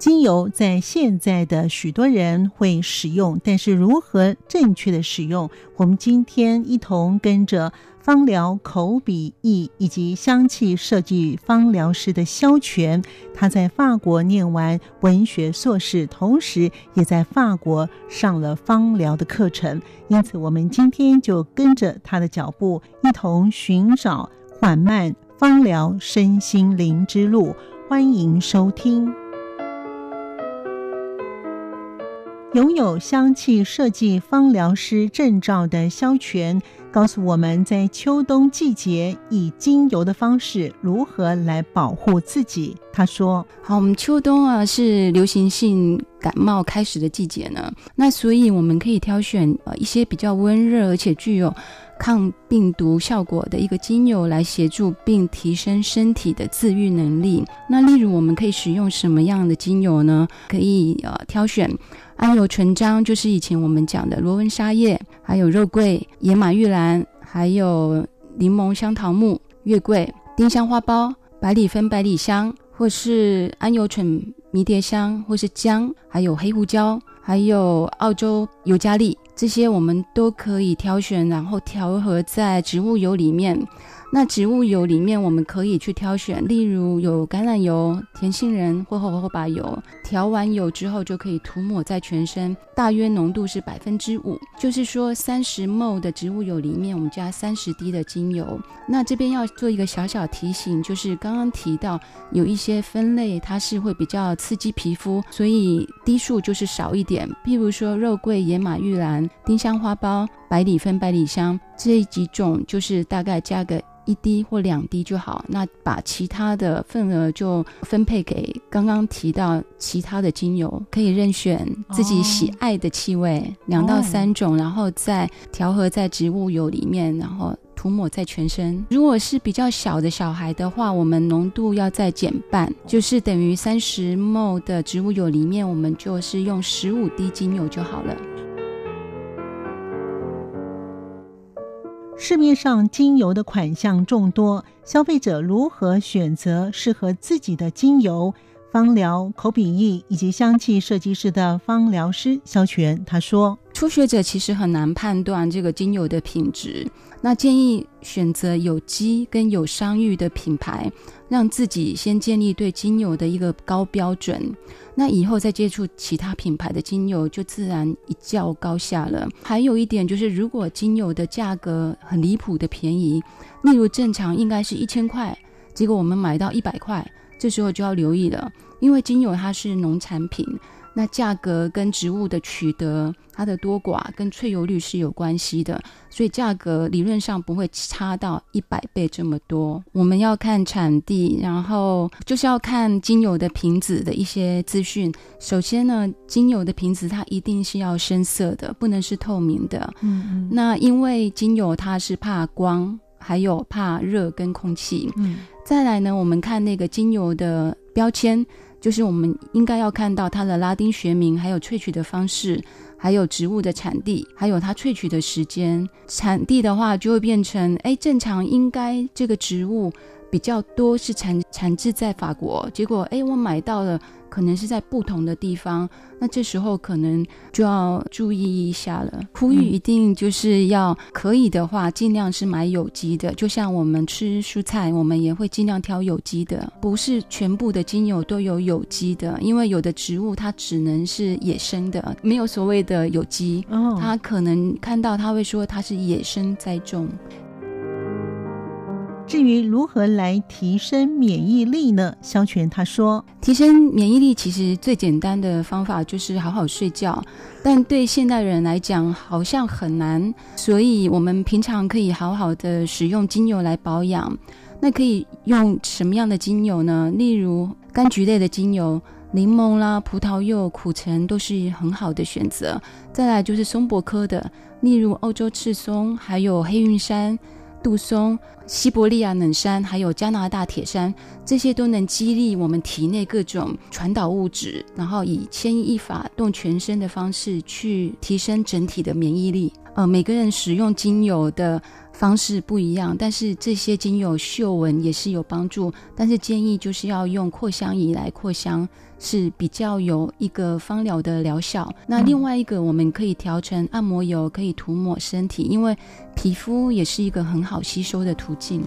精油在现在的许多人会使用，但是如何正确的使用？我们今天一同跟着芳疗口笔译以及香气设计芳疗师的萧全，他在法国念完文学硕士，同时也在法国上了芳疗的课程，因此我们今天就跟着他的脚步，一同寻找缓慢芳疗身心灵之路。欢迎收听。拥有香气设计芳疗师证照的萧全，告诉我们在秋冬季节以精油的方式如何来保护自己。他说：“好，我们秋冬啊是流行性感冒开始的季节呢，那所以我们可以挑选呃一些比较温热而且具有。”抗病毒效果的一个精油来协助并提升身体的自愈能力。那例如我们可以使用什么样的精油呢？可以呃挑选桉油醇樟，就是以前我们讲的罗纹沙叶，还有肉桂、野马玉兰，还有柠檬香桃木、月桂、丁香花苞、百里芬百里香，或是桉油醇迷迭香，或是姜，还有黑胡椒，还有澳洲尤加利。这些我们都可以挑选，然后调和在植物油里面。那植物油里面，我们可以去挑选，例如有橄榄油、甜杏仁或荷荷巴油。调完油之后，就可以涂抹在全身，大约浓度是百分之五，就是说三十 ml 的植物油里面，我们加三十滴的精油。那这边要做一个小小提醒，就是刚刚提到有一些分类，它是会比较刺激皮肤，所以滴数就是少一点。譬如说肉桂、野马玉兰、丁香花苞、百里芬百里香这几种，就是大概加个。一滴或两滴就好，那把其他的份额就分配给刚刚提到其他的精油，可以任选自己喜爱的气味，两、oh. 到三种，然后再调和在植物油里面，然后涂抹在全身。如果是比较小的小孩的话，我们浓度要再减半，就是等于三十 ml 的植物油里面，我们就是用十五滴精油就好了。市面上精油的款项众多，消费者如何选择适合自己的精油？芳疗口笔译以及香气设计师的芳疗师肖全他说：“初学者其实很难判断这个精油的品质，那建议选择有机跟有商誉的品牌，让自己先建立对精油的一个高标准。”那以后再接触其他品牌的精油，就自然一较高下了。还有一点就是，如果精油的价格很离谱的便宜，例如正常应该是一千块，结果我们买到一百块，这时候就要留意了，因为精油它是农产品。那价格跟植物的取得，它的多寡跟萃油率是有关系的，所以价格理论上不会差到一百倍这么多。我们要看产地，然后就是要看精油的瓶子的一些资讯。首先呢，精油的瓶子它一定是要深色的，不能是透明的。嗯嗯。那因为精油它是怕光，还有怕热跟空气。嗯。再来呢，我们看那个精油的标签。就是我们应该要看到它的拉丁学名，还有萃取的方式，还有植物的产地，还有它萃取的时间。产地的话，就会变成，哎，正常应该这个植物比较多是产产自在法国，结果，哎，我买到了。可能是在不同的地方，那这时候可能就要注意一下了。呼吁一定就是要可以的话，尽量是买有机的。就像我们吃蔬菜，我们也会尽量挑有机的，不是全部的精油都有有机的，因为有的植物它只能是野生的，没有所谓的有机。哦，它可能看到它会说它是野生栽种。至于如何来提升免疫力呢？肖全他说，提升免疫力其实最简单的方法就是好好睡觉，但对现代人来讲好像很难，所以我们平常可以好好的使用精油来保养。那可以用什么样的精油呢？例如柑橘类的精油，柠檬啦、葡萄柚、苦橙都是很好的选择。再来就是松柏科的，例如欧洲赤松，还有黑云杉、杜松、西伯利亚冷杉，还有加拿大铁杉，这些都能激励我们体内各种传导物质，然后以牵一发动全身的方式去提升整体的免疫力。呃，每个人使用精油的方式不一样，但是这些精油嗅闻也是有帮助。但是建议就是要用扩香仪来扩香，是比较有一个芳疗的疗效。那另外一个，我们可以调成按摩油，可以涂抹身体，因为皮肤也是一个很好吸收的途径。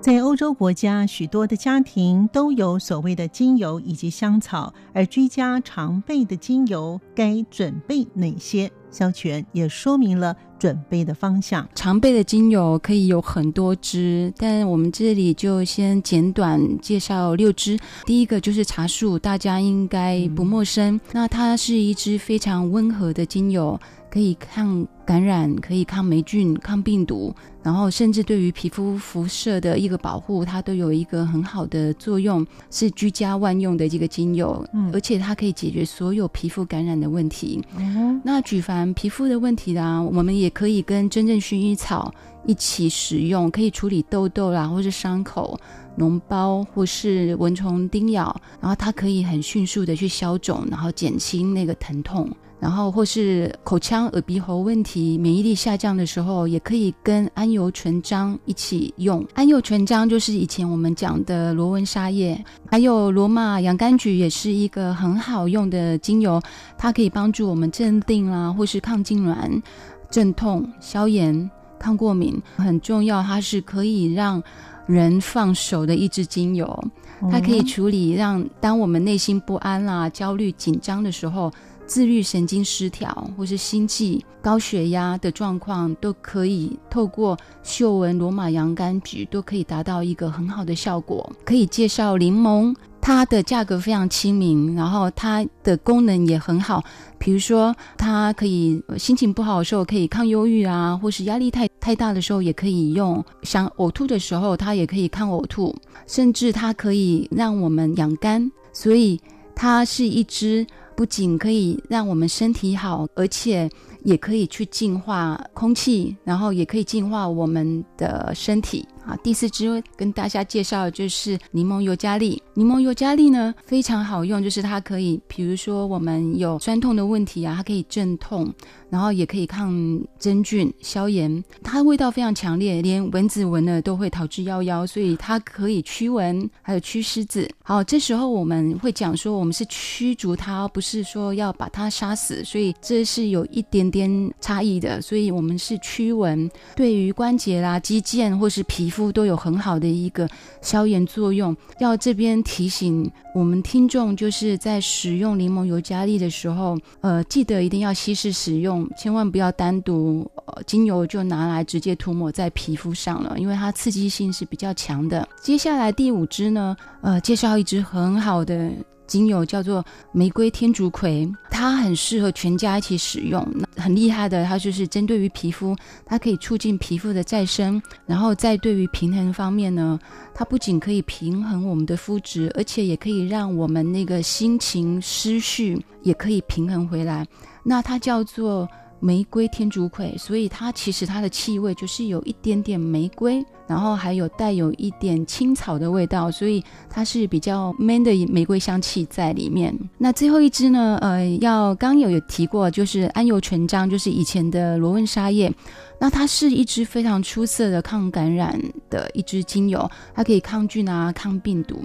在欧洲国家，许多的家庭都有所谓的精油以及香草，而居家常备的精油该准备哪些？肖全也说明了准备的方向。常备的精油可以有很多支，但我们这里就先简短介绍六支。第一个就是茶树，大家应该不陌生。嗯、那它是一支非常温和的精油。可以抗感染，可以抗霉菌、抗病毒，然后甚至对于皮肤辐射的一个保护，它都有一个很好的作用，是居家万用的这个精油。嗯，而且它可以解决所有皮肤感染的问题。嗯，那举凡皮肤的问题啦，我们也可以跟真正薰衣草一起使用，可以处理痘痘啦，或是伤口、脓包，或是蚊虫叮咬，然后它可以很迅速的去消肿，然后减轻那个疼痛。然后或是口腔、耳鼻喉问题、免疫力下降的时候，也可以跟桉油醇樟一起用。桉油醇樟就是以前我们讲的罗纹沙叶，还有罗马洋甘菊也是一个很好用的精油，它可以帮助我们镇定啦，或是抗痉挛、镇痛、消炎、抗过敏。很重要，它是可以让人放手的一支精油，它可以处理让当我们内心不安啦、焦虑、紧张的时候。自律神经失调或是心悸、高血压的状况，都可以透过嗅闻罗马洋甘菊，都可以达到一个很好的效果。可以介绍柠檬，它的价格非常亲民，然后它的功能也很好。比如说，它可以心情不好的时候可以抗忧郁啊，或是压力太太大的时候也可以用。想呕吐的时候，它也可以抗呕吐，甚至它可以让我们养肝，所以它是一支。不仅可以让我们身体好，而且也可以去净化空气，然后也可以净化我们的身体。啊，第四支跟大家介绍的就是柠檬尤加利。柠檬尤加利呢非常好用，就是它可以，比如说我们有酸痛的问题啊，它可以镇痛，然后也可以抗真菌、消炎。它的味道非常强烈，连蚊子闻了都会逃之夭夭，所以它可以驱蚊，还有驱虱子。好，这时候我们会讲说，我们是驱逐它，不是说要把它杀死，所以这是有一点点差异的。所以我们是驱蚊，对于关节啦、肌腱或是皮肤。肤都有很好的一个消炎作用。要这边提醒我们听众，就是在使用柠檬尤加利的时候，呃，记得一定要稀释使用，千万不要单独，呃，精油就拿来直接涂抹在皮肤上了，因为它刺激性是比较强的。接下来第五支呢，呃，介绍一支很好的。精油叫做玫瑰天竺葵，它很适合全家一起使用。很厉害的，它就是针对于皮肤，它可以促进皮肤的再生。然后在对于平衡方面呢，它不仅可以平衡我们的肤质，而且也可以让我们那个心情思绪也可以平衡回来。那它叫做。玫瑰天竺葵，所以它其实它的气味就是有一点点玫瑰，然后还有带有一点青草的味道，所以它是比较 man 的玫瑰香气在里面。那最后一支呢，呃，要刚有有提过，就是桉油醇樟，就是以前的罗纹沙叶。那它是一支非常出色的抗感染的一支精油，它可以抗菌啊，抗病毒。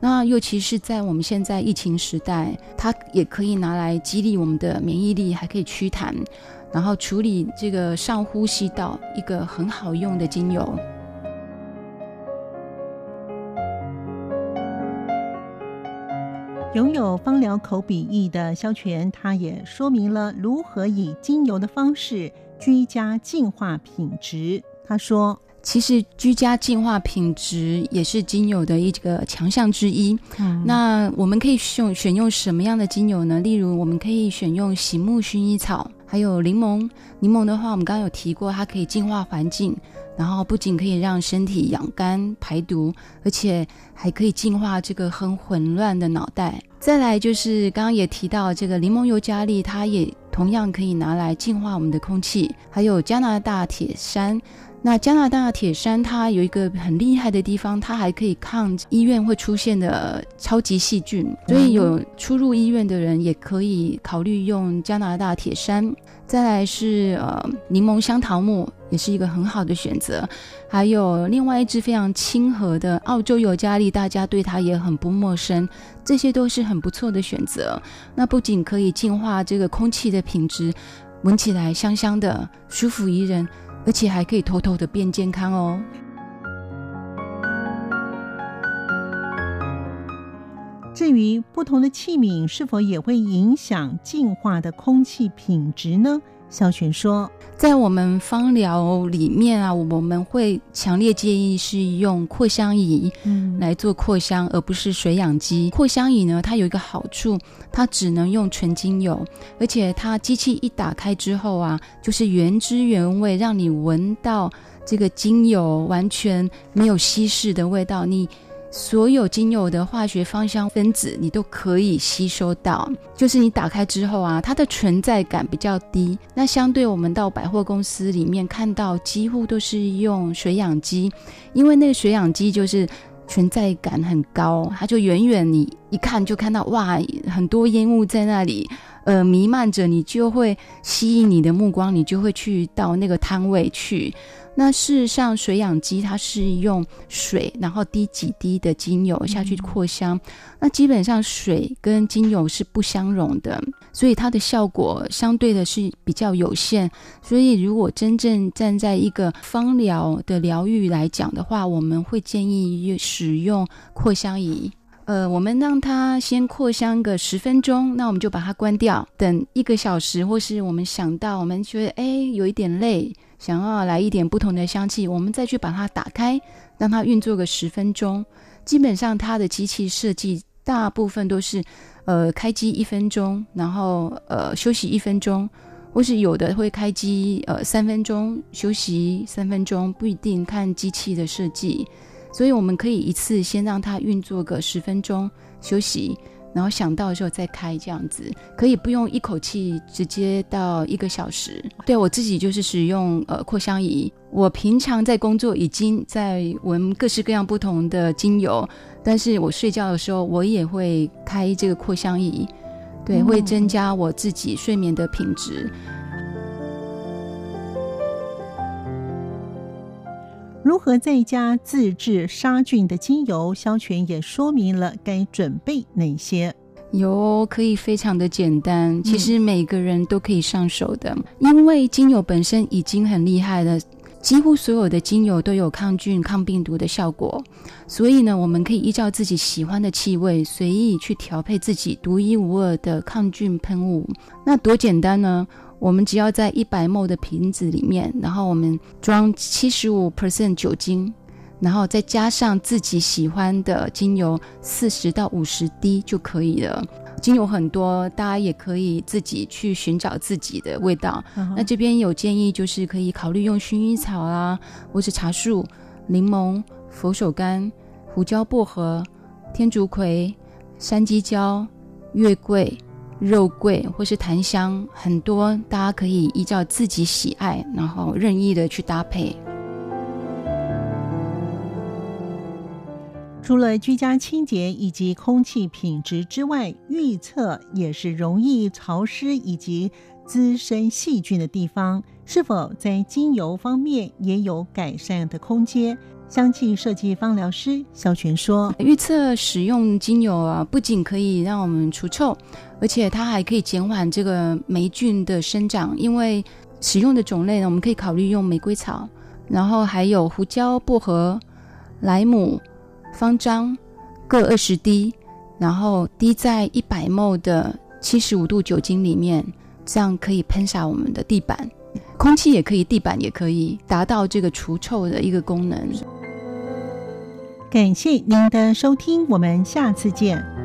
那尤其是在我们现在疫情时代，它也可以拿来激励我们的免疫力，还可以祛痰，然后处理这个上呼吸道，一个很好用的精油。拥有芳疗口笔译的萧全，他也说明了如何以精油的方式居家净化品质。他说。其实居家净化品质也是精油的一个强项之一。嗯，那我们可以选选用什么样的精油呢？例如，我们可以选用醒目薰衣草，还有柠檬。柠檬的话，我们刚刚有提过，它可以净化环境，然后不仅可以让身体养肝排毒，而且还可以净化这个很混乱的脑袋。再来就是刚刚也提到这个柠檬尤加利，它也同样可以拿来净化我们的空气。还有加拿大铁杉。那加拿大铁杉它有一个很厉害的地方，它还可以抗医院会出现的超级细菌，所以有出入医院的人也可以考虑用加拿大铁杉。再来是呃柠檬香桃木，也是一个很好的选择。还有另外一支非常亲和的澳洲尤加利，大家对它也很不陌生，这些都是很不错的选择。那不仅可以净化这个空气的品质，闻起来香香的，舒服宜人。而且还可以偷偷的变健康哦。至于不同的器皿是否也会影响净化的空气品质呢？萧筌说，在我们芳疗里面啊，我们会强烈建议是用扩香仪来做扩香，嗯、而不是水氧机。扩香仪呢，它有一个好处，它只能用纯精油，而且它机器一打开之后啊，就是原汁原味，让你闻到这个精油完全没有稀释的味道。你。所有精油的化学芳香分子，你都可以吸收到。就是你打开之后啊，它的存在感比较低。那相对我们到百货公司里面看到，几乎都是用水氧机，因为那个水氧机就是存在感很高，它就远远你一看就看到哇，很多烟雾在那里，呃，弥漫着，你就会吸引你的目光，你就会去到那个摊位去。那事实上，水养机它是用水，然后滴几滴的精油下去扩香。那基本上水跟精油是不相容的，所以它的效果相对的是比较有限。所以如果真正站在一个芳疗的疗愈来讲的话，我们会建议使用扩香仪。呃，我们让它先扩香个十分钟，那我们就把它关掉，等一个小时，或是我们想到我们觉得哎有一点累。想要来一点不同的香气，我们再去把它打开，让它运作个十分钟。基本上它的机器设计大部分都是，呃，开机一分钟，然后呃休息一分钟，或是有的会开机呃三分钟，休息三分钟，不一定看机器的设计。所以我们可以一次先让它运作个十分钟，休息。然后想到的时候再开，这样子可以不用一口气直接到一个小时。对，我自己就是使用呃扩香仪，我平常在工作已经在闻各式各样不同的精油，但是我睡觉的时候我也会开这个扩香仪，对，会增加我自己睡眠的品质。如何在家自制杀菌的精油？肖全也说明了该准备哪些。有，可以非常的简单，其实每个人都可以上手的，嗯、因为精油本身已经很厉害了，几乎所有的精油都有抗菌、抗病毒的效果，所以呢，我们可以依照自己喜欢的气味，随意去调配自己独一无二的抗菌喷雾。那多简单呢？我们只要在一百 ml 的瓶子里面，然后我们装七十五 percent 酒精，然后再加上自己喜欢的精油四十到五十滴就可以了。精油很多，大家也可以自己去寻找自己的味道。Uh huh. 那这边有建议，就是可以考虑用薰衣草啊，或是茶树、柠檬、佛手柑、胡椒、薄荷、天竺葵、山鸡椒、月桂。肉桂或是檀香，很多大家可以依照自己喜爱，然后任意的去搭配。除了居家清洁以及空气品质之外，浴厕也是容易潮湿以及滋生细菌的地方，是否在精油方面也有改善的空间？香气设计芳疗师萧筌说：“预测使用精油啊，不仅可以让我们除臭，而且它还可以减缓这个霉菌的生长。因为使用的种类呢，我们可以考虑用玫瑰草，然后还有胡椒、薄荷、莱姆、方樟各二十滴，然后滴在一百 ml 的七十五度酒精里面，这样可以喷洒我们的地板。”空气也可以，地板也可以达到这个除臭的一个功能。感谢您的收听，我们下次见。